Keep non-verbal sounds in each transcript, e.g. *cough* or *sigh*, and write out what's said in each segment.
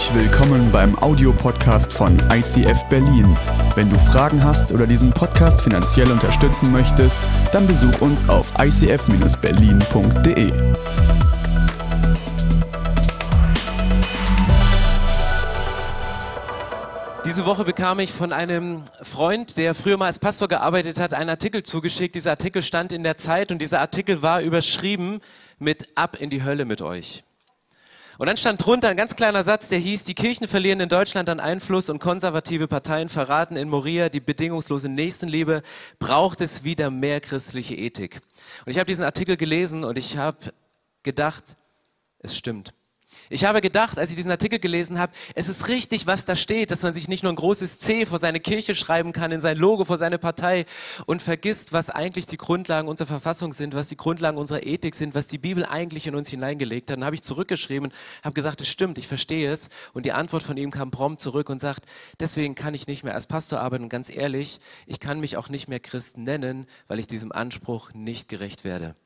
Herzlich willkommen beim Audiopodcast von ICF Berlin. Wenn du Fragen hast oder diesen Podcast finanziell unterstützen möchtest, dann besuch uns auf icf-berlin.de. Diese Woche bekam ich von einem Freund, der früher mal als Pastor gearbeitet hat, einen Artikel zugeschickt. Dieser Artikel stand in der Zeit und dieser Artikel war überschrieben mit Ab in die Hölle mit euch. Und dann stand drunter ein ganz kleiner Satz, der hieß, die Kirchen verlieren in Deutschland an Einfluss und konservative Parteien verraten in Moria die bedingungslose Nächstenliebe, braucht es wieder mehr christliche Ethik. Und ich habe diesen Artikel gelesen und ich habe gedacht, es stimmt. Ich habe gedacht, als ich diesen Artikel gelesen habe, es ist richtig, was da steht, dass man sich nicht nur ein großes C vor seine Kirche schreiben kann, in sein Logo vor seine Partei und vergisst, was eigentlich die Grundlagen unserer Verfassung sind, was die Grundlagen unserer Ethik sind, was die Bibel eigentlich in uns hineingelegt hat. Dann habe ich zurückgeschrieben, habe gesagt, es stimmt, ich verstehe es. Und die Antwort von ihm kam prompt zurück und sagt, deswegen kann ich nicht mehr als Pastor arbeiten. Und ganz ehrlich, ich kann mich auch nicht mehr Christ nennen, weil ich diesem Anspruch nicht gerecht werde.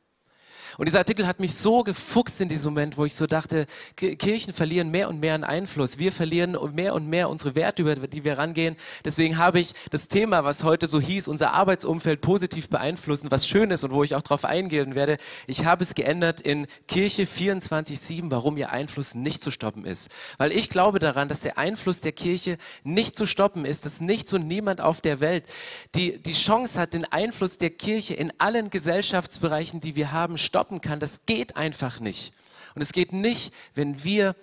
Und dieser Artikel hat mich so gefuchst in diesem Moment, wo ich so dachte, Kirchen verlieren mehr und mehr an Einfluss. Wir verlieren mehr und mehr unsere Werte, über die wir rangehen. Deswegen habe ich das Thema, was heute so hieß, unser Arbeitsumfeld positiv beeinflussen, was schön ist und wo ich auch darauf eingehen werde, ich habe es geändert in Kirche 24.7, warum ihr Einfluss nicht zu stoppen ist. Weil ich glaube daran, dass der Einfluss der Kirche nicht zu stoppen ist, dass nichts und niemand auf der Welt die, die Chance hat, den Einfluss der Kirche in allen Gesellschaftsbereichen, die wir haben, stoppen stoppen kann. Das geht einfach nicht. Und es geht nicht, wenn wir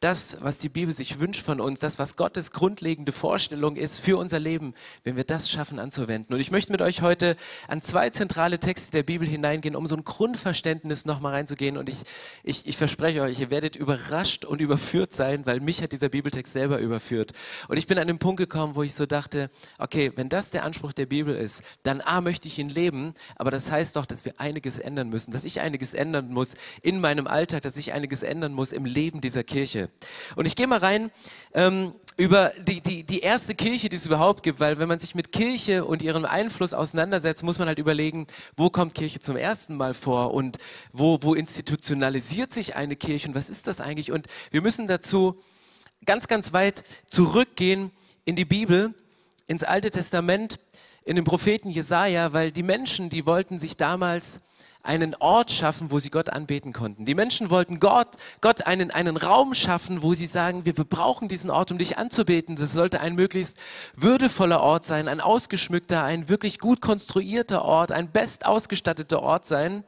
das, was die Bibel sich wünscht von uns, das, was Gottes grundlegende Vorstellung ist für unser Leben, wenn wir das schaffen anzuwenden. Und ich möchte mit euch heute an zwei zentrale Texte der Bibel hineingehen, um so ein Grundverständnis nochmal reinzugehen. Und ich, ich, ich verspreche euch, ihr werdet überrascht und überführt sein, weil mich hat dieser Bibeltext selber überführt. Und ich bin an den Punkt gekommen, wo ich so dachte, okay, wenn das der Anspruch der Bibel ist, dann A, möchte ich ihn leben, aber das heißt doch, dass wir einiges ändern müssen, dass ich einiges ändern muss in meinem Alltag, dass ich einiges ändern muss im Leben dieser Kirche. Und ich gehe mal rein ähm, über die, die, die erste Kirche, die es überhaupt gibt, weil wenn man sich mit Kirche und ihrem Einfluss auseinandersetzt, muss man halt überlegen, wo kommt Kirche zum ersten Mal vor und wo, wo institutionalisiert sich eine Kirche und was ist das eigentlich? Und wir müssen dazu ganz, ganz weit zurückgehen in die Bibel, ins Alte Testament, in den Propheten Jesaja, weil die Menschen, die wollten sich damals einen Ort schaffen, wo sie Gott anbeten konnten. Die Menschen wollten Gott, Gott einen, einen Raum schaffen, wo sie sagen, wir brauchen diesen Ort, um dich anzubeten. Das sollte ein möglichst würdevoller Ort sein, ein ausgeschmückter, ein wirklich gut konstruierter Ort, ein best ausgestatteter Ort sein.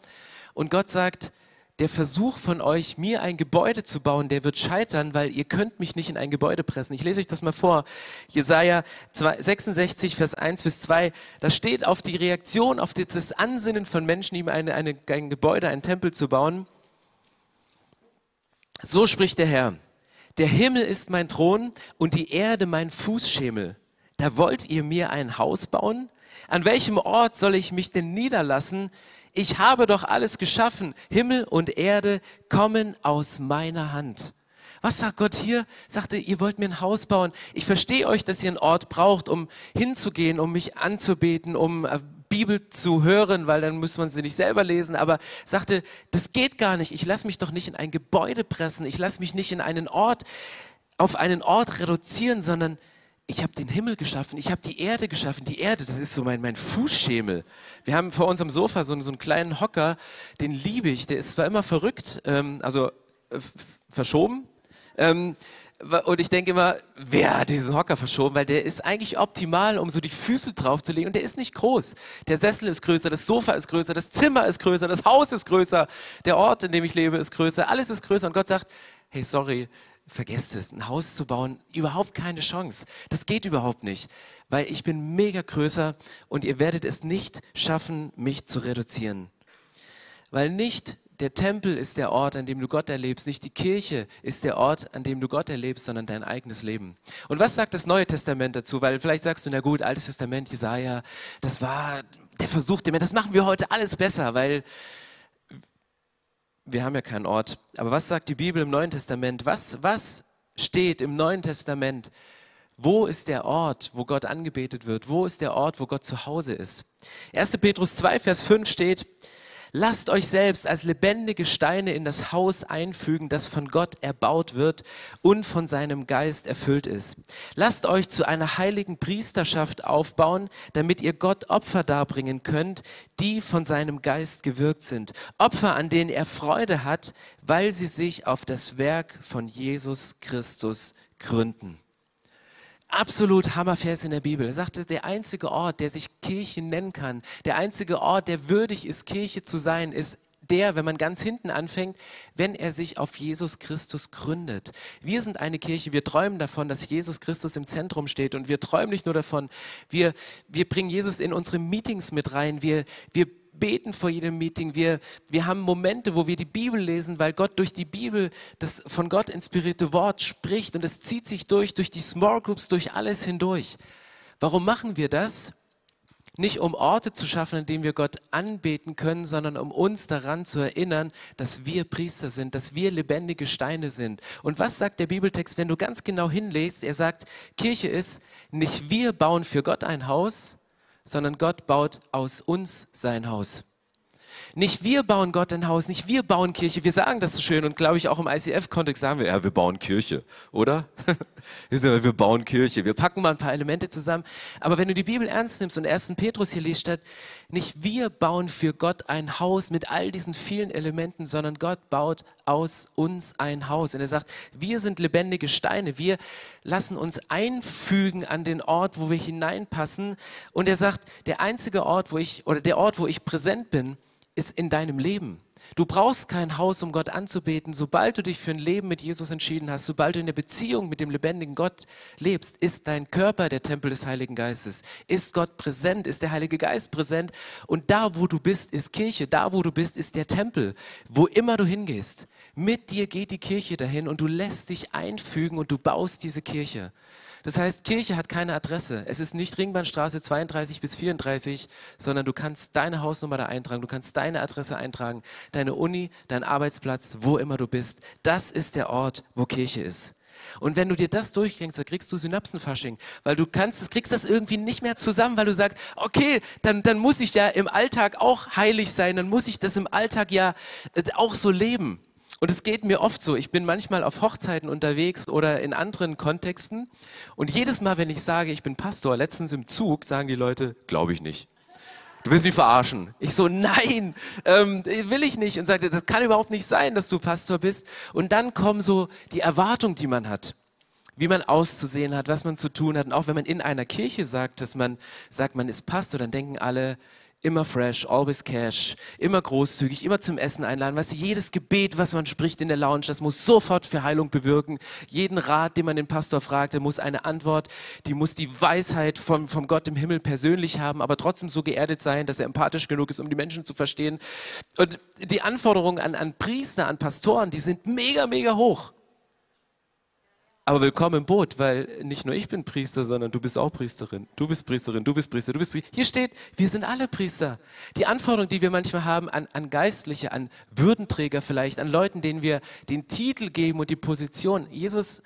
Und Gott sagt, der Versuch von euch, mir ein Gebäude zu bauen, der wird scheitern, weil ihr könnt mich nicht in ein Gebäude pressen. Ich lese euch das mal vor. Jesaja 66, Vers 1 bis 2. Da steht auf die Reaktion, auf das Ansinnen von Menschen, ihm eine, eine, ein Gebäude, einen Tempel zu bauen. So spricht der Herr. Der Himmel ist mein Thron und die Erde mein Fußschemel. Da wollt ihr mir ein Haus bauen? An welchem Ort soll ich mich denn niederlassen? Ich habe doch alles geschaffen. Himmel und Erde kommen aus meiner Hand. Was sagt Gott hier? Sagte, ihr wollt mir ein Haus bauen. Ich verstehe euch, dass ihr einen Ort braucht, um hinzugehen, um mich anzubeten, um äh, Bibel zu hören, weil dann muss man sie nicht selber lesen. Aber sagte, das geht gar nicht. Ich lasse mich doch nicht in ein Gebäude pressen. Ich lasse mich nicht in einen Ort, auf einen Ort reduzieren, sondern ich habe den Himmel geschaffen, ich habe die Erde geschaffen. Die Erde, das ist so mein, mein Fußschemel. Wir haben vor unserem Sofa so, so einen kleinen Hocker, den liebe ich. Der ist zwar immer verrückt, ähm, also äh, verschoben. Ähm, und ich denke immer, wer hat diesen Hocker verschoben? Weil der ist eigentlich optimal, um so die Füße draufzulegen. Und der ist nicht groß. Der Sessel ist größer, das Sofa ist größer, das Zimmer ist größer, das Haus ist größer, der Ort, in dem ich lebe, ist größer. Alles ist größer. Und Gott sagt, hey, sorry, vergesst es, ein Haus zu bauen, überhaupt keine Chance. Das geht überhaupt nicht, weil ich bin mega größer und ihr werdet es nicht schaffen, mich zu reduzieren. Weil nicht der Tempel ist der Ort, an dem du Gott erlebst, nicht die Kirche ist der Ort, an dem du Gott erlebst, sondern dein eigenes Leben. Und was sagt das Neue Testament dazu? Weil vielleicht sagst du, na gut, Altes Testament, Jesaja, das war der Versuch, das machen wir heute alles besser, weil wir haben ja keinen Ort. Aber was sagt die Bibel im Neuen Testament? Was, was steht im Neuen Testament? Wo ist der Ort, wo Gott angebetet wird? Wo ist der Ort, wo Gott zu Hause ist? 1. Petrus 2, Vers 5 steht, Lasst euch selbst als lebendige Steine in das Haus einfügen, das von Gott erbaut wird und von seinem Geist erfüllt ist. Lasst euch zu einer heiligen Priesterschaft aufbauen, damit ihr Gott Opfer darbringen könnt, die von seinem Geist gewirkt sind. Opfer, an denen er Freude hat, weil sie sich auf das Werk von Jesus Christus gründen absolut Hammervers in der Bibel. Er sagte, der einzige Ort, der sich Kirche nennen kann, der einzige Ort, der würdig ist, Kirche zu sein, ist der, wenn man ganz hinten anfängt, wenn er sich auf Jesus Christus gründet. Wir sind eine Kirche, wir träumen davon, dass Jesus Christus im Zentrum steht und wir träumen nicht nur davon, wir, wir bringen Jesus in unsere Meetings mit rein, wir, wir beten vor jedem Meeting, wir, wir haben Momente, wo wir die Bibel lesen, weil Gott durch die Bibel das von Gott inspirierte Wort spricht und es zieht sich durch, durch die Small Groups, durch alles hindurch. Warum machen wir das? Nicht um Orte zu schaffen, in denen wir Gott anbeten können, sondern um uns daran zu erinnern, dass wir Priester sind, dass wir lebendige Steine sind. Und was sagt der Bibeltext, wenn du ganz genau hinlegst? Er sagt, Kirche ist, nicht wir bauen für Gott ein Haus, sondern Gott baut aus uns sein Haus. Nicht wir bauen Gott ein Haus, nicht wir bauen Kirche. Wir sagen das so schön und glaube ich auch im ICF-Kontext sagen wir, ja, wir bauen Kirche, oder? *laughs* wir bauen Kirche, wir packen mal ein paar Elemente zusammen. Aber wenn du die Bibel ernst nimmst und 1. Petrus hier liest, statt nicht wir bauen für Gott ein Haus mit all diesen vielen Elementen, sondern Gott baut aus uns ein Haus. Und er sagt, wir sind lebendige Steine, wir lassen uns einfügen an den Ort, wo wir hineinpassen. Und er sagt, der einzige Ort, wo ich, oder der Ort, wo ich präsent bin, ist in deinem Leben. Du brauchst kein Haus, um Gott anzubeten. Sobald du dich für ein Leben mit Jesus entschieden hast, sobald du in der Beziehung mit dem lebendigen Gott lebst, ist dein Körper der Tempel des Heiligen Geistes. Ist Gott präsent? Ist der Heilige Geist präsent? Und da, wo du bist, ist Kirche. Da, wo du bist, ist der Tempel. Wo immer du hingehst, mit dir geht die Kirche dahin und du lässt dich einfügen und du baust diese Kirche. Das heißt, Kirche hat keine Adresse. Es ist nicht Ringbahnstraße 32 bis 34, sondern du kannst deine Hausnummer da eintragen, du kannst deine Adresse eintragen, deine Uni, dein Arbeitsplatz, wo immer du bist. Das ist der Ort, wo Kirche ist. Und wenn du dir das durchgängst, dann kriegst du Synapsenfasching, weil du kannst, kriegst das irgendwie nicht mehr zusammen, weil du sagst, okay, dann, dann muss ich ja im Alltag auch heilig sein, dann muss ich das im Alltag ja äh, auch so leben. Und es geht mir oft so, ich bin manchmal auf Hochzeiten unterwegs oder in anderen Kontexten und jedes Mal, wenn ich sage, ich bin Pastor, letztens im Zug, sagen die Leute, glaube ich nicht. Du willst mich verarschen. Ich so, nein, ähm, will ich nicht. Und sagte, das kann überhaupt nicht sein, dass du Pastor bist. Und dann kommen so die Erwartungen, die man hat wie man auszusehen hat, was man zu tun hat. Und auch wenn man in einer Kirche sagt, dass man sagt, man ist Pastor, dann denken alle, immer fresh, always cash, immer großzügig, immer zum Essen einladen. Weißt du, jedes Gebet, was man spricht in der Lounge, das muss sofort für Heilung bewirken. Jeden Rat, den man den Pastor fragt, der muss eine Antwort, die muss die Weisheit vom, vom Gott im Himmel persönlich haben, aber trotzdem so geerdet sein, dass er empathisch genug ist, um die Menschen zu verstehen. Und die Anforderungen an, an Priester, an Pastoren, die sind mega, mega hoch. Aber willkommen im Boot, weil nicht nur ich bin Priester, sondern du bist auch Priesterin. Du bist Priesterin, du bist Priester, du bist Priester. Hier steht, wir sind alle Priester. Die Anforderung, die wir manchmal haben an, an Geistliche, an Würdenträger vielleicht, an Leuten, denen wir den Titel geben und die Position. Jesus,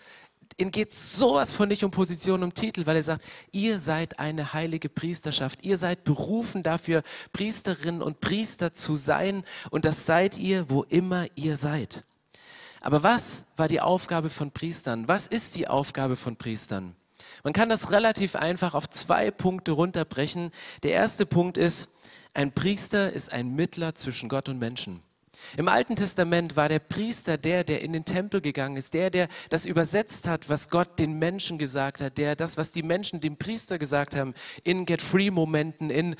ihm geht sowas von nicht um Position, um Titel, weil er sagt, ihr seid eine heilige Priesterschaft. Ihr seid berufen dafür, Priesterinnen und Priester zu sein. Und das seid ihr, wo immer ihr seid. Aber was war die Aufgabe von Priestern? Was ist die Aufgabe von Priestern? Man kann das relativ einfach auf zwei Punkte runterbrechen. Der erste Punkt ist, ein Priester ist ein Mittler zwischen Gott und Menschen. Im Alten Testament war der Priester der, der in den Tempel gegangen ist, der, der das übersetzt hat, was Gott den Menschen gesagt hat, der das, was die Menschen dem Priester gesagt haben, in Get-Free-Momenten, in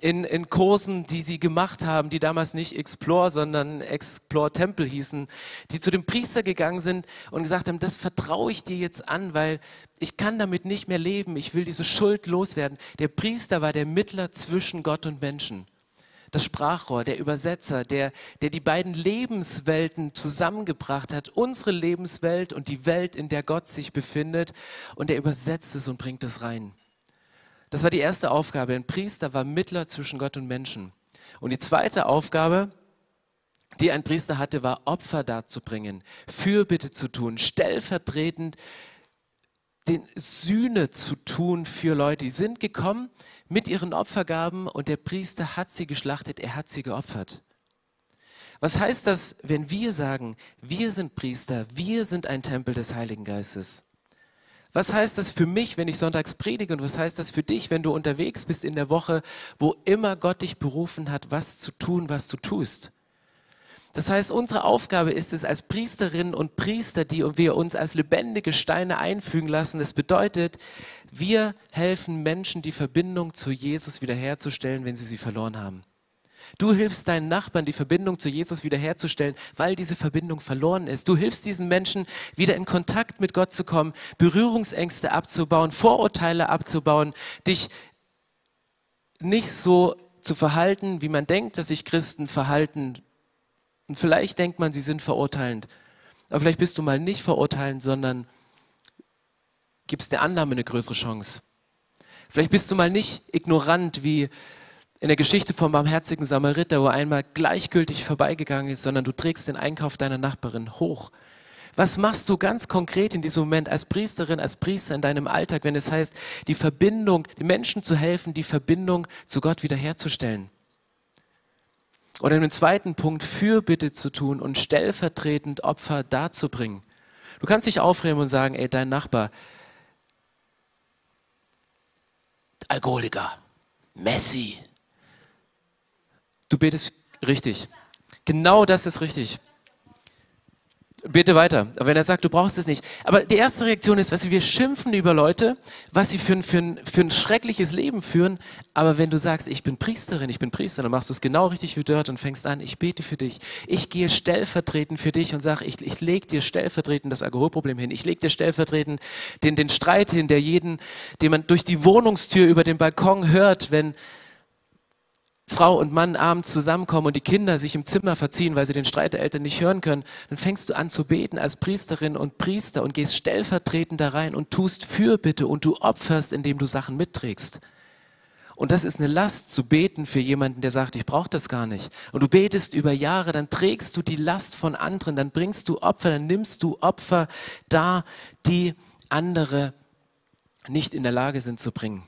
in, in Kursen, die sie gemacht haben, die damals nicht Explore, sondern Explore Tempel hießen, die zu dem Priester gegangen sind und gesagt haben, das vertraue ich dir jetzt an, weil ich kann damit nicht mehr leben, ich will diese Schuld loswerden. Der Priester war der Mittler zwischen Gott und Menschen. Das Sprachrohr, der Übersetzer, der, der die beiden Lebenswelten zusammengebracht hat, unsere Lebenswelt und die Welt, in der Gott sich befindet, und er übersetzt es und bringt es rein. Das war die erste Aufgabe. Ein Priester war Mittler zwischen Gott und Menschen. Und die zweite Aufgabe, die ein Priester hatte, war Opfer darzubringen, Fürbitte zu tun, stellvertretend den Sühne zu tun für Leute. Die sind gekommen mit ihren Opfergaben und der Priester hat sie geschlachtet, er hat sie geopfert. Was heißt das, wenn wir sagen, wir sind Priester, wir sind ein Tempel des Heiligen Geistes? Was heißt das für mich, wenn ich sonntags predige und was heißt das für dich, wenn du unterwegs bist in der Woche, wo immer Gott dich berufen hat, was zu tun, was du tust? Das heißt, unsere Aufgabe ist es als Priesterinnen und Priester, die wir uns als lebendige Steine einfügen lassen. Das bedeutet, wir helfen Menschen, die Verbindung zu Jesus wiederherzustellen, wenn sie sie verloren haben. Du hilfst deinen Nachbarn, die Verbindung zu Jesus wiederherzustellen, weil diese Verbindung verloren ist. Du hilfst diesen Menschen, wieder in Kontakt mit Gott zu kommen, Berührungsängste abzubauen, Vorurteile abzubauen, dich nicht so zu verhalten, wie man denkt, dass sich Christen verhalten. Und vielleicht denkt man, sie sind verurteilend. Aber vielleicht bist du mal nicht verurteilend, sondern gibst der Annahme eine größere Chance. Vielleicht bist du mal nicht ignorant, wie in der Geschichte vom barmherzigen Samariter, wo einmal gleichgültig vorbeigegangen ist, sondern du trägst den Einkauf deiner Nachbarin hoch. Was machst du ganz konkret in diesem Moment als Priesterin, als Priester in deinem Alltag, wenn es heißt, die Verbindung, den Menschen zu helfen, die Verbindung zu Gott wiederherzustellen? Oder im zweiten Punkt, Fürbitte zu tun und stellvertretend Opfer darzubringen. Du kannst dich aufregen und sagen, ey, dein Nachbar, Alkoholiker, Messi, Du betest richtig. Genau das ist richtig. Bete weiter. Aber wenn er sagt, du brauchst es nicht. Aber die erste Reaktion ist, du, wir schimpfen über Leute, was sie für ein, für, ein, für ein schreckliches Leben führen. Aber wenn du sagst, ich bin Priesterin, ich bin Priester, dann machst du es genau richtig wie dort und fängst an, ich bete für dich. Ich gehe stellvertretend für dich und sage, ich, ich lege dir stellvertretend das Alkoholproblem hin. Ich lege dir stellvertretend den, den Streit hin, der jeden, den man durch die Wohnungstür über den Balkon hört, wenn Frau und Mann abends zusammenkommen und die Kinder sich im Zimmer verziehen, weil sie den Streit der Eltern nicht hören können, dann fängst du an zu beten als Priesterin und Priester und gehst stellvertretend da rein und tust Fürbitte und du opferst, indem du Sachen mitträgst. Und das ist eine Last zu beten für jemanden, der sagt, ich brauche das gar nicht. Und du betest über Jahre, dann trägst du die Last von anderen, dann bringst du Opfer, dann nimmst du Opfer da, die andere nicht in der Lage sind zu bringen.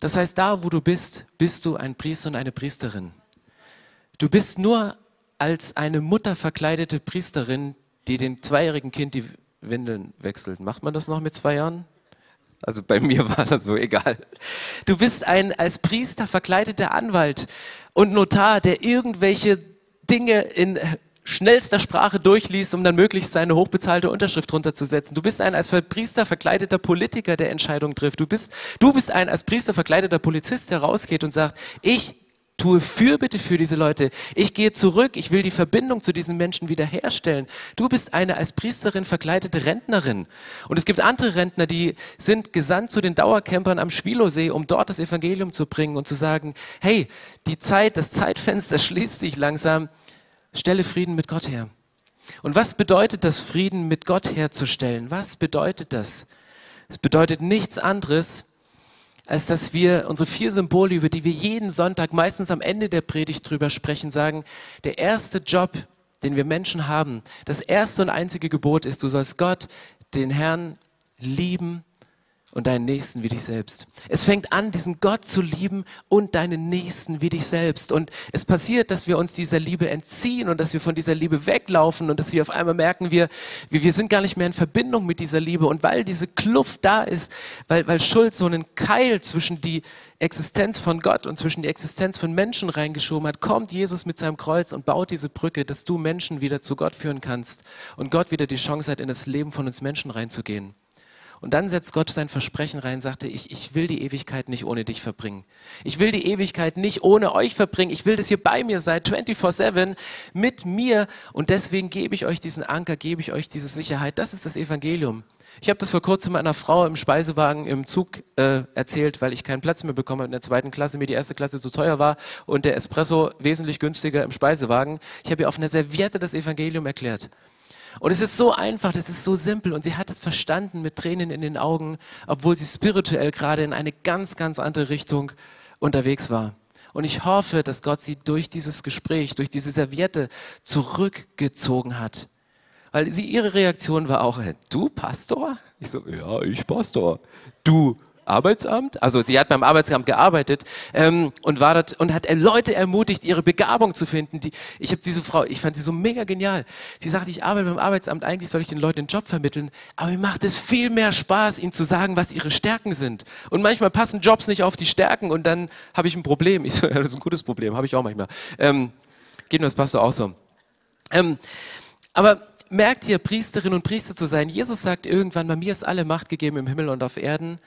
Das heißt, da wo du bist, bist du ein Priester und eine Priesterin. Du bist nur als eine Mutter verkleidete Priesterin, die dem zweijährigen Kind die Windeln wechselt. Macht man das noch mit zwei Jahren? Also bei mir *laughs* war das so egal. Du bist ein als Priester verkleideter Anwalt und Notar, der irgendwelche Dinge in schnellster Sprache durchliest, um dann möglichst seine hochbezahlte Unterschrift runterzusetzen. Du bist ein als Priester verkleideter Politiker, der Entscheidungen trifft. Du bist, du bist ein als Priester verkleideter Polizist, der rausgeht und sagt, ich tue Fürbitte für diese Leute. Ich gehe zurück. Ich will die Verbindung zu diesen Menschen wiederherstellen. Du bist eine als Priesterin verkleidete Rentnerin. Und es gibt andere Rentner, die sind gesandt zu den Dauercampern am Schwilosee, um dort das Evangelium zu bringen und zu sagen, hey, die Zeit, das Zeitfenster *laughs* schließt sich langsam. Stelle Frieden mit Gott her. Und was bedeutet das, Frieden mit Gott herzustellen? Was bedeutet das? Es bedeutet nichts anderes, als dass wir unsere vier Symbole, über die wir jeden Sonntag meistens am Ende der Predigt drüber sprechen, sagen, der erste Job, den wir Menschen haben, das erste und einzige Gebot ist, du sollst Gott, den Herrn, lieben und deinen Nächsten wie dich selbst. Es fängt an, diesen Gott zu lieben und deinen Nächsten wie dich selbst. Und es passiert, dass wir uns dieser Liebe entziehen und dass wir von dieser Liebe weglaufen und dass wir auf einmal merken, wir, wir, sind gar nicht mehr in Verbindung mit dieser Liebe. Und weil diese Kluft da ist, weil, weil Schuld so einen Keil zwischen die Existenz von Gott und zwischen die Existenz von Menschen reingeschoben hat, kommt Jesus mit seinem Kreuz und baut diese Brücke, dass du Menschen wieder zu Gott führen kannst und Gott wieder die Chance hat, in das Leben von uns Menschen reinzugehen. Und dann setzt Gott sein Versprechen rein, sagte, ich, ich will die Ewigkeit nicht ohne dich verbringen. Ich will die Ewigkeit nicht ohne euch verbringen. Ich will, dass ihr bei mir seid, 24-7, mit mir. Und deswegen gebe ich euch diesen Anker, gebe ich euch diese Sicherheit. Das ist das Evangelium. Ich habe das vor kurzem einer Frau im Speisewagen im Zug äh, erzählt, weil ich keinen Platz mehr bekommen habe in der zweiten Klasse, mir die erste Klasse zu teuer war und der Espresso wesentlich günstiger im Speisewagen. Ich habe ihr auf einer Serviette das Evangelium erklärt. Und es ist so einfach, es ist so simpel und sie hat es verstanden mit Tränen in den Augen, obwohl sie spirituell gerade in eine ganz, ganz andere Richtung unterwegs war. Und ich hoffe, dass Gott sie durch dieses Gespräch, durch diese Serviette zurückgezogen hat. Weil sie, ihre Reaktion war auch, du Pastor? Ich so, ja, ich Pastor. Du Arbeitsamt, also sie hat beim Arbeitsamt gearbeitet ähm, und war dort und hat Leute ermutigt, ihre Begabung zu finden. Die, ich habe diese Frau, ich fand sie so mega genial. Sie sagte, ich arbeite beim Arbeitsamt, eigentlich soll ich den Leuten den Job vermitteln, aber mir macht es viel mehr Spaß, ihnen zu sagen, was ihre Stärken sind. Und manchmal passen Jobs nicht auf die Stärken und dann habe ich ein Problem. Ich so, *laughs* ja, das ist ein gutes Problem, habe ich auch manchmal. Ähm, geht nur das Pastor auch so. Ähm, aber merkt ihr, Priesterin und Priester zu sein? Jesus sagt irgendwann, bei mir ist alle Macht gegeben im Himmel und auf Erden.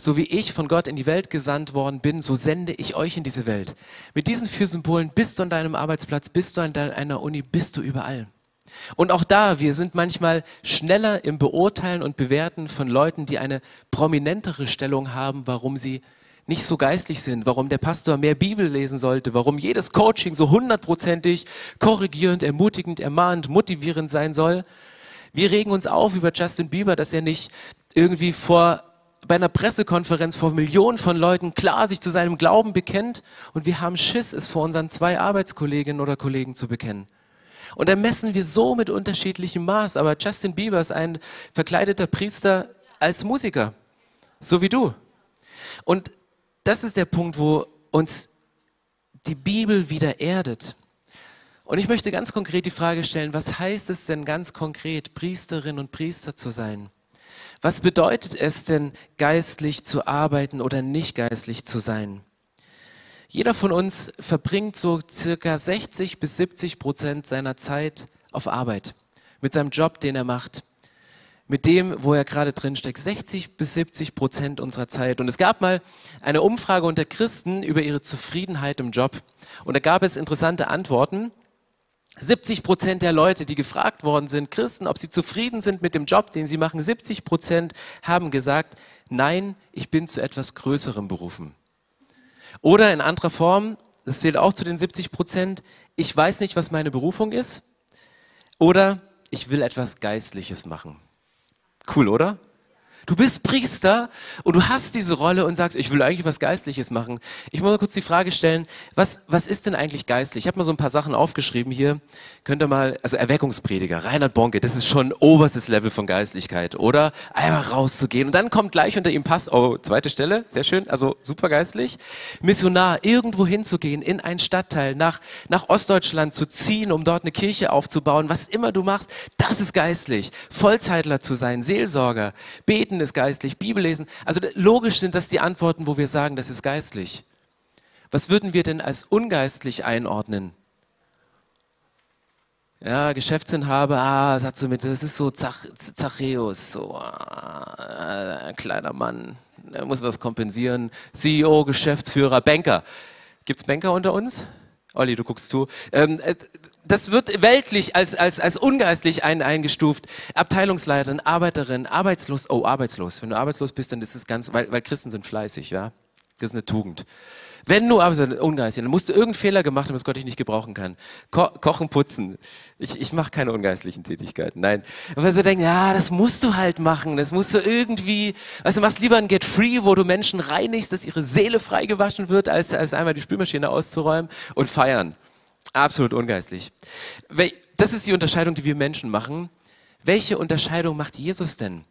So wie ich von Gott in die Welt gesandt worden bin, so sende ich euch in diese Welt. Mit diesen vier Symbolen bist du an deinem Arbeitsplatz, bist du an deiner Uni, bist du überall. Und auch da, wir sind manchmal schneller im Beurteilen und Bewerten von Leuten, die eine prominentere Stellung haben, warum sie nicht so geistlich sind, warum der Pastor mehr Bibel lesen sollte, warum jedes Coaching so hundertprozentig korrigierend, ermutigend, ermahnend, motivierend sein soll. Wir regen uns auf über Justin Bieber, dass er nicht irgendwie vor bei einer Pressekonferenz vor Millionen von Leuten klar sich zu seinem Glauben bekennt und wir haben Schiss, es vor unseren zwei Arbeitskolleginnen oder Kollegen zu bekennen. Und da messen wir so mit unterschiedlichem Maß. Aber Justin Bieber ist ein verkleideter Priester als Musiker, so wie du. Und das ist der Punkt, wo uns die Bibel wieder erdet. Und ich möchte ganz konkret die Frage stellen, was heißt es denn ganz konkret, Priesterin und Priester zu sein? Was bedeutet es denn, geistlich zu arbeiten oder nicht geistlich zu sein? Jeder von uns verbringt so circa 60 bis 70 Prozent seiner Zeit auf Arbeit, mit seinem Job, den er macht, mit dem, wo er gerade drin steckt. 60 bis 70 Prozent unserer Zeit. Und es gab mal eine Umfrage unter Christen über ihre Zufriedenheit im Job. Und da gab es interessante Antworten. 70 Prozent der Leute, die gefragt worden sind, Christen, ob sie zufrieden sind mit dem Job, den sie machen, 70 Prozent haben gesagt, nein, ich bin zu etwas Größerem berufen. Oder in anderer Form, das zählt auch zu den 70 Prozent, ich weiß nicht, was meine Berufung ist. Oder ich will etwas Geistliches machen. Cool, oder? Du bist Priester und du hast diese Rolle und sagst, ich will eigentlich was Geistliches machen. Ich muss mal kurz die Frage stellen, was, was ist denn eigentlich geistlich? Ich habe mal so ein paar Sachen aufgeschrieben hier. Könnt ihr mal, also Erweckungsprediger, Reinhard Bonke, das ist schon oberstes Level von Geistlichkeit, oder? Einmal rauszugehen und dann kommt gleich unter ihm Pass, oh, zweite Stelle, sehr schön, also super geistlich. Missionar, irgendwo hinzugehen, in einen Stadtteil, nach, nach Ostdeutschland zu ziehen, um dort eine Kirche aufzubauen, was immer du machst, das ist geistlich. Vollzeitler zu sein, Seelsorger, beten, Beten ist geistlich, Bibel lesen. Also logisch sind das die Antworten, wo wir sagen, das ist geistlich. Was würden wir denn als ungeistlich einordnen? Ja, Geschäftsinhaber, ah, sagst du mit, das ist so Zach, Zachäus, so ah, ein kleiner Mann, er muss was kompensieren. CEO, Geschäftsführer, Banker. Gibt es Banker unter uns? Olli, du guckst zu. Ähm, äh, das wird weltlich als, als, als ungeistlich ein, eingestuft. Abteilungsleiterin, Arbeiterin, arbeitslos. Oh, arbeitslos. Wenn du arbeitslos bist, dann ist es ganz, weil, weil Christen sind fleißig, ja. Das ist eine Tugend. Wenn du aber ungeistlich, dann musst du irgendeinen Fehler gemacht haben, dass Gott dich nicht gebrauchen kann. Ko kochen, putzen. Ich, ich mache keine ungeistlichen Tätigkeiten. Nein. Weil sie denken, ja, das musst du halt machen. Das musst du irgendwie, weißt du, machst lieber ein Get Free, wo du Menschen reinigst, dass ihre Seele freigewaschen wird, als, als einmal die Spülmaschine auszuräumen und feiern. Absolut ungeistlich. Das ist die Unterscheidung, die wir Menschen machen. Welche Unterscheidung macht Jesus denn?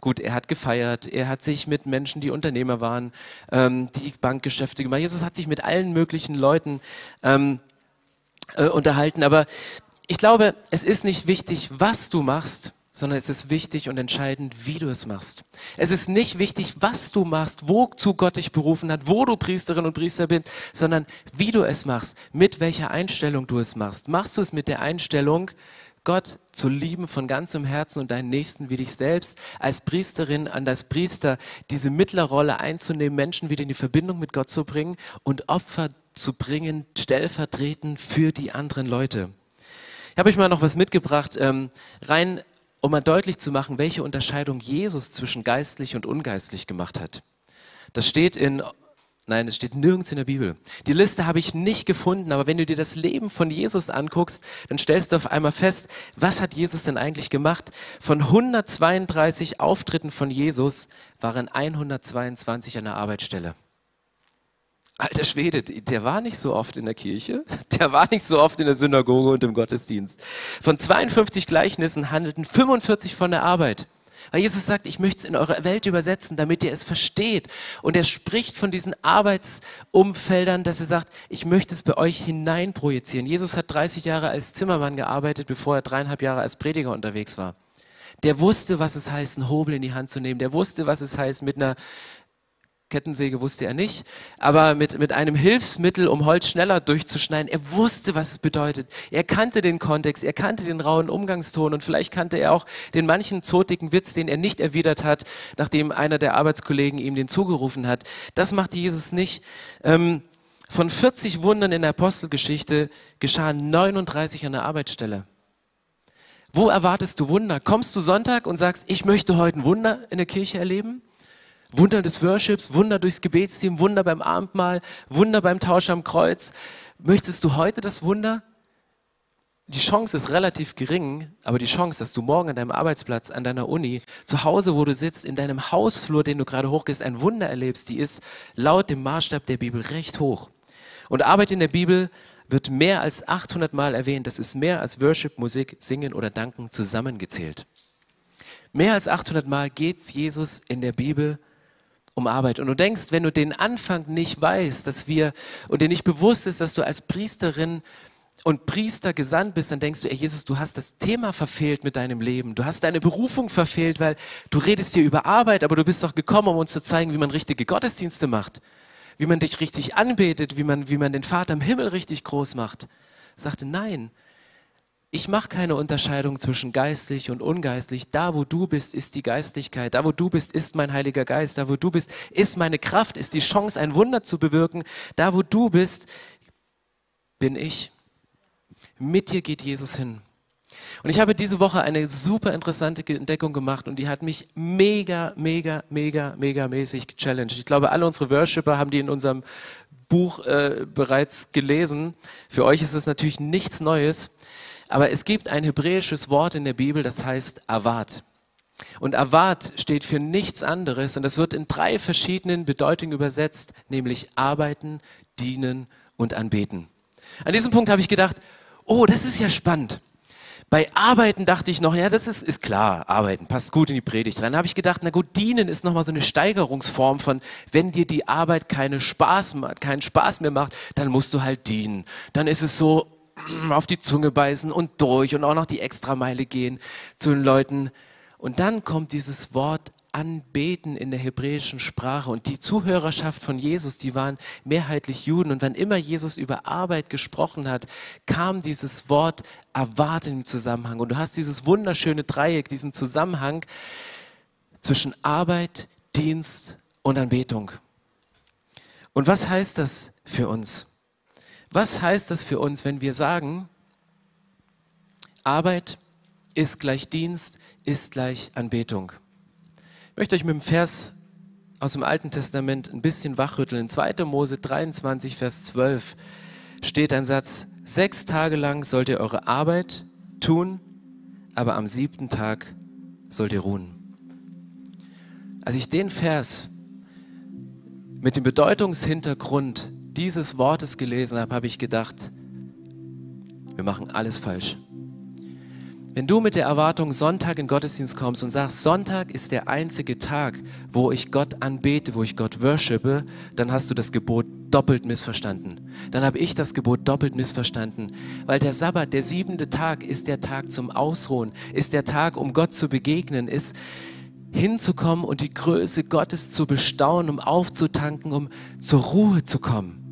Gut, er hat gefeiert, er hat sich mit Menschen, die Unternehmer waren, ähm, die Bankgeschäfte gemacht. Jesus hat sich mit allen möglichen Leuten ähm, äh, unterhalten. Aber ich glaube, es ist nicht wichtig, was du machst, sondern es ist wichtig und entscheidend, wie du es machst. Es ist nicht wichtig, was du machst, wozu Gott dich berufen hat, wo du Priesterin und Priester bist, sondern wie du es machst, mit welcher Einstellung du es machst. Machst du es mit der Einstellung, Gott zu lieben von ganzem Herzen und deinen Nächsten wie dich selbst, als Priesterin, an das Priester, diese Mittlerrolle einzunehmen, Menschen wieder in die Verbindung mit Gott zu bringen und Opfer zu bringen, stellvertretend für die anderen Leute. Ich habe euch mal noch was mitgebracht, ähm, rein um mal deutlich zu machen, welche Unterscheidung Jesus zwischen geistlich und ungeistlich gemacht hat. Das steht in, nein, es steht nirgends in der Bibel. Die Liste habe ich nicht gefunden, aber wenn du dir das Leben von Jesus anguckst, dann stellst du auf einmal fest, was hat Jesus denn eigentlich gemacht? Von 132 Auftritten von Jesus waren 122 an der Arbeitsstelle. Alter Schwede, der war nicht so oft in der Kirche, *laughs* der war nicht so oft in der Synagoge und im Gottesdienst. Von 52 Gleichnissen handelten 45 von der Arbeit. Weil Jesus sagt, ich möchte es in eure Welt übersetzen, damit ihr es versteht. Und er spricht von diesen Arbeitsumfeldern, dass er sagt, ich möchte es bei euch hineinprojizieren. Jesus hat 30 Jahre als Zimmermann gearbeitet, bevor er dreieinhalb Jahre als Prediger unterwegs war. Der wusste, was es heißt, einen Hobel in die Hand zu nehmen. Der wusste, was es heißt, mit einer Kettensäge wusste er nicht, aber mit, mit einem Hilfsmittel, um Holz schneller durchzuschneiden, er wusste, was es bedeutet. Er kannte den Kontext, er kannte den rauen Umgangston und vielleicht kannte er auch den manchen zotigen Witz, den er nicht erwidert hat, nachdem einer der Arbeitskollegen ihm den zugerufen hat. Das machte Jesus nicht. Ähm, von 40 Wundern in der Apostelgeschichte geschahen 39 an der Arbeitsstelle. Wo erwartest du Wunder? Kommst du Sonntag und sagst, ich möchte heute ein Wunder in der Kirche erleben? Wunder des Worships, Wunder durchs Gebetsteam, Wunder beim Abendmahl, Wunder beim Tausch am Kreuz. Möchtest du heute das Wunder? Die Chance ist relativ gering, aber die Chance, dass du morgen an deinem Arbeitsplatz, an deiner Uni, zu Hause, wo du sitzt, in deinem Hausflur, den du gerade hochgehst, ein Wunder erlebst, die ist laut dem Maßstab der Bibel recht hoch. Und Arbeit in der Bibel wird mehr als 800 Mal erwähnt. Das ist mehr als Worship, Musik, Singen oder Danken zusammengezählt. Mehr als 800 Mal geht Jesus in der Bibel um Arbeit. Und du denkst, wenn du den Anfang nicht weißt, dass wir und dir nicht bewusst ist, dass du als Priesterin und Priester gesandt bist, dann denkst du, ey Jesus, du hast das Thema verfehlt mit deinem Leben. Du hast deine Berufung verfehlt, weil du redest hier über Arbeit, aber du bist doch gekommen, um uns zu zeigen, wie man richtige Gottesdienste macht, wie man dich richtig anbetet, wie man, wie man den Vater im Himmel richtig groß macht. Ich sagte, nein, ich mache keine Unterscheidung zwischen geistlich und ungeistlich. Da, wo du bist, ist die Geistlichkeit. Da, wo du bist, ist mein Heiliger Geist. Da, wo du bist, ist meine Kraft, ist die Chance, ein Wunder zu bewirken. Da, wo du bist, bin ich. Mit dir geht Jesus hin. Und ich habe diese Woche eine super interessante Entdeckung gemacht und die hat mich mega, mega, mega, mega mäßig gechallenged. Ich glaube, alle unsere Worshipper haben die in unserem Buch äh, bereits gelesen. Für euch ist es natürlich nichts Neues. Aber es gibt ein hebräisches Wort in der Bibel, das heißt Avat. Und Avat steht für nichts anderes und das wird in drei verschiedenen Bedeutungen übersetzt, nämlich arbeiten, dienen und anbeten. An diesem Punkt habe ich gedacht, oh, das ist ja spannend. Bei Arbeiten dachte ich noch, ja, das ist, ist klar, Arbeiten passt gut in die Predigt rein. Dann habe ich gedacht, na gut, dienen ist nochmal so eine Steigerungsform von, wenn dir die Arbeit keine Spaß, keinen Spaß mehr macht, dann musst du halt dienen. Dann ist es so, auf die Zunge beißen und durch und auch noch die Extrameile gehen zu den Leuten. Und dann kommt dieses Wort anbeten in der hebräischen Sprache. Und die Zuhörerschaft von Jesus, die waren mehrheitlich Juden. Und wann immer Jesus über Arbeit gesprochen hat, kam dieses Wort erwarten im Zusammenhang. Und du hast dieses wunderschöne Dreieck, diesen Zusammenhang zwischen Arbeit, Dienst und Anbetung. Und was heißt das für uns? Was heißt das für uns, wenn wir sagen, Arbeit ist gleich Dienst, ist gleich Anbetung? Ich möchte euch mit dem Vers aus dem Alten Testament ein bisschen wachrütteln. In 2. Mose 23, Vers 12 steht ein Satz, sechs Tage lang sollt ihr eure Arbeit tun, aber am siebten Tag sollt ihr ruhen. Als ich den Vers mit dem Bedeutungshintergrund dieses Wortes gelesen habe, habe ich gedacht, wir machen alles falsch. Wenn du mit der Erwartung Sonntag in Gottesdienst kommst und sagst, Sonntag ist der einzige Tag, wo ich Gott anbete, wo ich Gott worshipe, dann hast du das Gebot doppelt missverstanden. Dann habe ich das Gebot doppelt missverstanden. Weil der Sabbat, der siebente Tag, ist der Tag zum Ausruhen, ist der Tag, um Gott zu begegnen, ist hinzukommen und die Größe Gottes zu bestaunen, um aufzutanken, um zur Ruhe zu kommen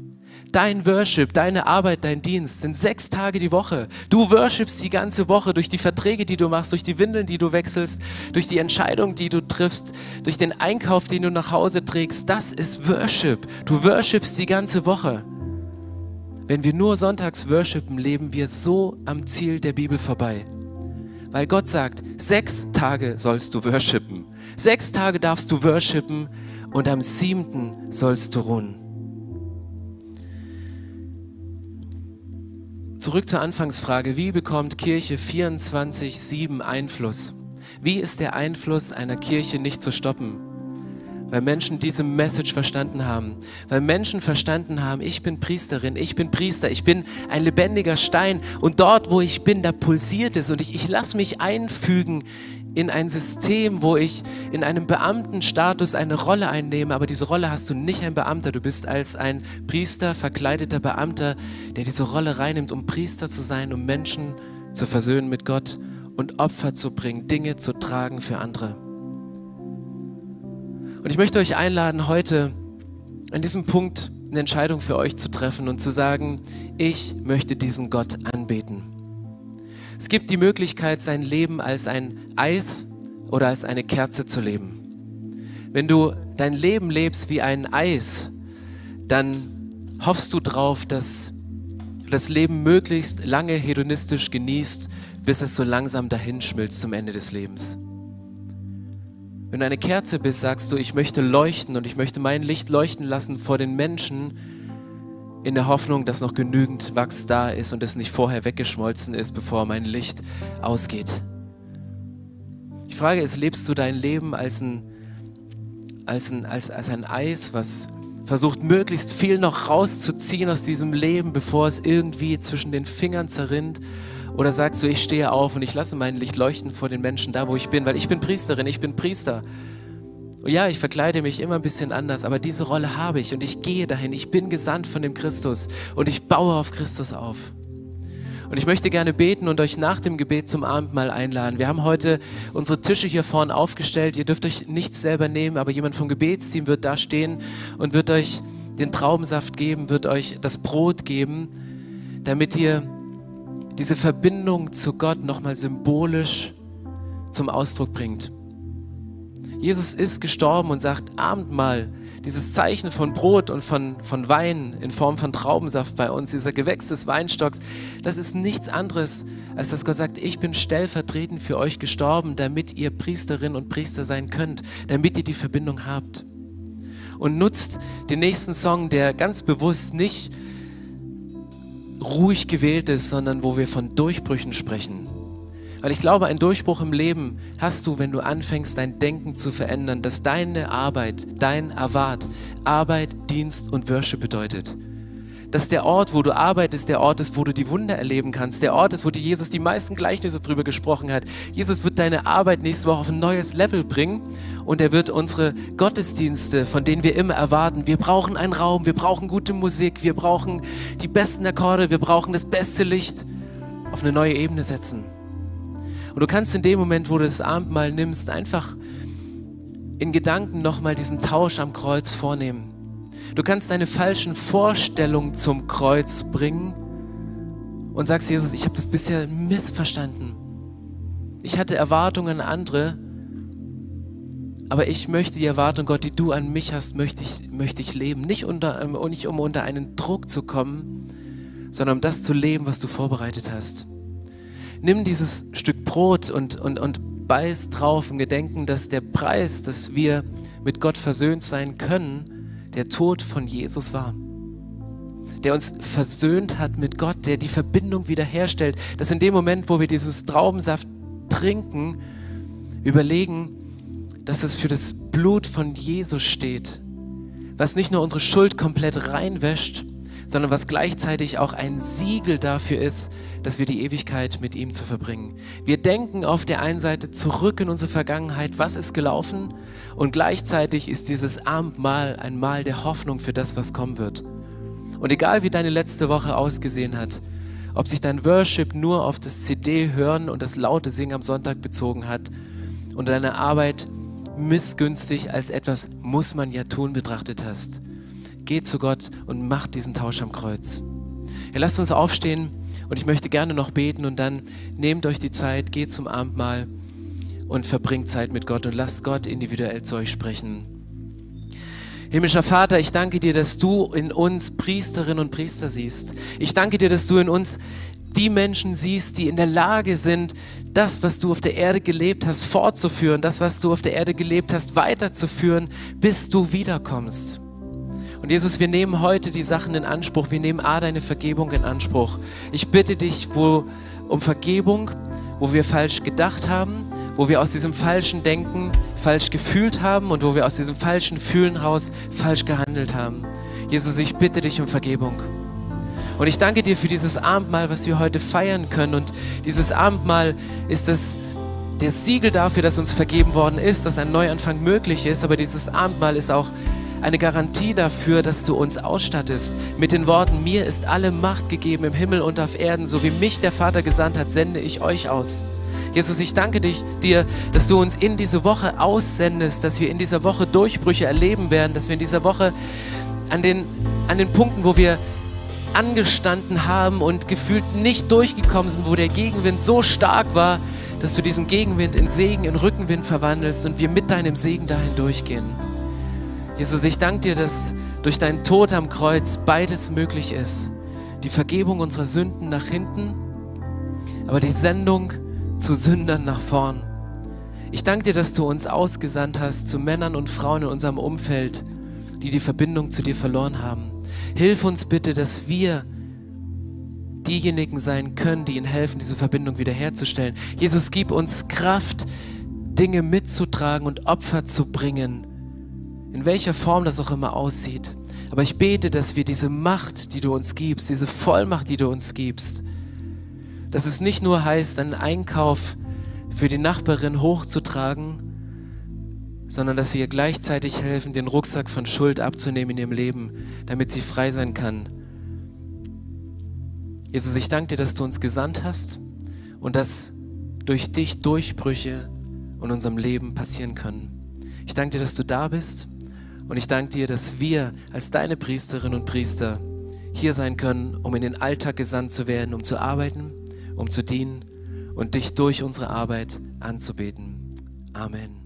dein Worship, deine Arbeit, dein Dienst sind sechs Tage die Woche. Du worshipst die ganze Woche durch die Verträge, die du machst, durch die Windeln, die du wechselst, durch die Entscheidung, die du triffst, durch den Einkauf, den du nach Hause trägst. Das ist Worship. Du worshipst die ganze Woche. Wenn wir nur sonntags worshipen, leben wir so am Ziel der Bibel vorbei. Weil Gott sagt, sechs Tage sollst du worshipen. Sechs Tage darfst du worshipen und am siebten sollst du ruhen. Zurück zur Anfangsfrage, wie bekommt Kirche 24-7 Einfluss? Wie ist der Einfluss einer Kirche nicht zu stoppen? Weil Menschen diese Message verstanden haben. Weil Menschen verstanden haben, ich bin Priesterin, ich bin Priester, ich bin ein lebendiger Stein und dort, wo ich bin, da pulsiert es und ich, ich lasse mich einfügen in ein System, wo ich in einem Beamtenstatus eine Rolle einnehme, aber diese Rolle hast du nicht ein Beamter, du bist als ein Priester, verkleideter Beamter, der diese Rolle reinnimmt, um Priester zu sein, um Menschen zu versöhnen mit Gott und Opfer zu bringen, Dinge zu tragen für andere. Und ich möchte euch einladen, heute an diesem Punkt eine Entscheidung für euch zu treffen und zu sagen, ich möchte diesen Gott anbeten. Es gibt die Möglichkeit, sein Leben als ein Eis oder als eine Kerze zu leben. Wenn du dein Leben lebst wie ein Eis, dann hoffst du darauf, dass du das Leben möglichst lange hedonistisch genießt, bis es so langsam dahinschmilzt zum Ende des Lebens. Wenn du eine Kerze bist, sagst du, ich möchte leuchten und ich möchte mein Licht leuchten lassen vor den Menschen, in der Hoffnung, dass noch genügend Wachs da ist und es nicht vorher weggeschmolzen ist, bevor mein Licht ausgeht. Die Frage ist, lebst du dein Leben als ein, als ein, als, als ein Eis, was versucht möglichst viel noch rauszuziehen aus diesem Leben, bevor es irgendwie zwischen den Fingern zerrinnt? Oder sagst du, ich stehe auf und ich lasse mein Licht leuchten vor den Menschen da, wo ich bin, weil ich bin Priesterin, ich bin Priester. Und ja, ich verkleide mich immer ein bisschen anders, aber diese Rolle habe ich und ich gehe dahin. Ich bin gesandt von dem Christus und ich baue auf Christus auf. Und ich möchte gerne beten und euch nach dem Gebet zum Abendmahl einladen. Wir haben heute unsere Tische hier vorne aufgestellt. Ihr dürft euch nichts selber nehmen, aber jemand vom Gebetsteam wird da stehen und wird euch den Traubensaft geben, wird euch das Brot geben, damit ihr diese Verbindung zu Gott nochmal symbolisch zum Ausdruck bringt. Jesus ist gestorben und sagt, Abendmahl, dieses Zeichen von Brot und von, von Wein in Form von Traubensaft bei uns, dieser Gewächs des Weinstocks, das ist nichts anderes, als dass Gott sagt, ich bin stellvertretend für euch gestorben, damit ihr Priesterin und Priester sein könnt, damit ihr die Verbindung habt. Und nutzt den nächsten Song, der ganz bewusst nicht ruhig gewählt ist, sondern wo wir von Durchbrüchen sprechen weil ich glaube, ein Durchbruch im Leben hast du, wenn du anfängst, dein Denken zu verändern, dass deine Arbeit, dein Avat, Arbeit, Dienst und Worship bedeutet. Dass der Ort, wo du arbeitest, der Ort ist, wo du die Wunder erleben kannst. Der Ort ist, wo dir Jesus die meisten Gleichnisse drüber gesprochen hat. Jesus wird deine Arbeit nächste Woche auf ein neues Level bringen und er wird unsere Gottesdienste, von denen wir immer erwarten, wir brauchen einen Raum, wir brauchen gute Musik, wir brauchen die besten Akkorde, wir brauchen das beste Licht, auf eine neue Ebene setzen. Und du kannst in dem Moment, wo du das Abendmahl nimmst, einfach in Gedanken nochmal diesen Tausch am Kreuz vornehmen. Du kannst deine falschen Vorstellungen zum Kreuz bringen und sagst, Jesus, ich habe das bisher missverstanden. Ich hatte Erwartungen an andere, aber ich möchte die Erwartung, Gott, die du an mich hast, möchte ich, möchte ich leben. Nicht, unter, ähm, nicht um unter einen Druck zu kommen, sondern um das zu leben, was du vorbereitet hast nimm dieses Stück Brot und, und, und beiß drauf im Gedenken, dass der Preis, dass wir mit Gott versöhnt sein können, der Tod von Jesus war. Der uns versöhnt hat mit Gott, der die Verbindung wiederherstellt, dass in dem Moment, wo wir dieses Traubensaft trinken, überlegen, dass es für das Blut von Jesus steht, was nicht nur unsere Schuld komplett reinwäscht, sondern was gleichzeitig auch ein Siegel dafür ist, dass wir die Ewigkeit mit ihm zu verbringen. Wir denken auf der einen Seite zurück in unsere Vergangenheit, was ist gelaufen, und gleichzeitig ist dieses Abendmahl ein Mahl der Hoffnung für das, was kommen wird. Und egal wie deine letzte Woche ausgesehen hat, ob sich dein Worship nur auf das CD hören und das laute Singen am Sonntag bezogen hat und deine Arbeit missgünstig als etwas muss man ja tun betrachtet hast geht zu Gott und macht diesen Tausch am Kreuz. Ja, lasst uns aufstehen und ich möchte gerne noch beten und dann nehmt euch die Zeit, geht zum Abendmahl und verbringt Zeit mit Gott und lasst Gott individuell zu euch sprechen. Himmlischer Vater, ich danke dir, dass du in uns Priesterinnen und Priester siehst. Ich danke dir, dass du in uns die Menschen siehst, die in der Lage sind, das, was du auf der Erde gelebt hast, fortzuführen, das, was du auf der Erde gelebt hast, weiterzuführen, bis du wiederkommst. Und Jesus, wir nehmen heute die Sachen in Anspruch. Wir nehmen A, deine Vergebung in Anspruch. Ich bitte dich wo, um Vergebung, wo wir falsch gedacht haben, wo wir aus diesem falschen Denken falsch gefühlt haben und wo wir aus diesem falschen Fühlen raus falsch gehandelt haben. Jesus, ich bitte dich um Vergebung. Und ich danke dir für dieses Abendmahl, was wir heute feiern können. Und dieses Abendmahl ist das der Siegel dafür, dass uns vergeben worden ist, dass ein Neuanfang möglich ist, aber dieses Abendmahl ist auch eine Garantie dafür, dass du uns ausstattest mit den Worten, mir ist alle Macht gegeben im Himmel und auf Erden, so wie mich der Vater gesandt hat, sende ich euch aus. Jesus, ich danke dich, dir, dass du uns in diese Woche aussendest, dass wir in dieser Woche Durchbrüche erleben werden, dass wir in dieser Woche an den, an den Punkten, wo wir angestanden haben und gefühlt nicht durchgekommen sind, wo der Gegenwind so stark war, dass du diesen Gegenwind in Segen, in Rückenwind verwandelst und wir mit deinem Segen dahin durchgehen. Jesus, ich danke dir, dass durch deinen Tod am Kreuz beides möglich ist. Die Vergebung unserer Sünden nach hinten, aber die Sendung zu Sündern nach vorn. Ich danke dir, dass du uns ausgesandt hast zu Männern und Frauen in unserem Umfeld, die die Verbindung zu dir verloren haben. Hilf uns bitte, dass wir diejenigen sein können, die ihnen helfen, diese Verbindung wiederherzustellen. Jesus, gib uns Kraft, Dinge mitzutragen und Opfer zu bringen, in welcher Form das auch immer aussieht. Aber ich bete, dass wir diese Macht, die du uns gibst, diese Vollmacht, die du uns gibst, dass es nicht nur heißt, einen Einkauf für die Nachbarin hochzutragen, sondern dass wir ihr gleichzeitig helfen, den Rucksack von Schuld abzunehmen in ihrem Leben, damit sie frei sein kann. Jesus, ich danke dir, dass du uns gesandt hast und dass durch dich Durchbrüche in unserem Leben passieren können. Ich danke dir, dass du da bist und ich danke dir, dass wir als deine Priesterinnen und Priester hier sein können, um in den Alltag gesandt zu werden, um zu arbeiten, um zu dienen und dich durch unsere Arbeit anzubeten. Amen.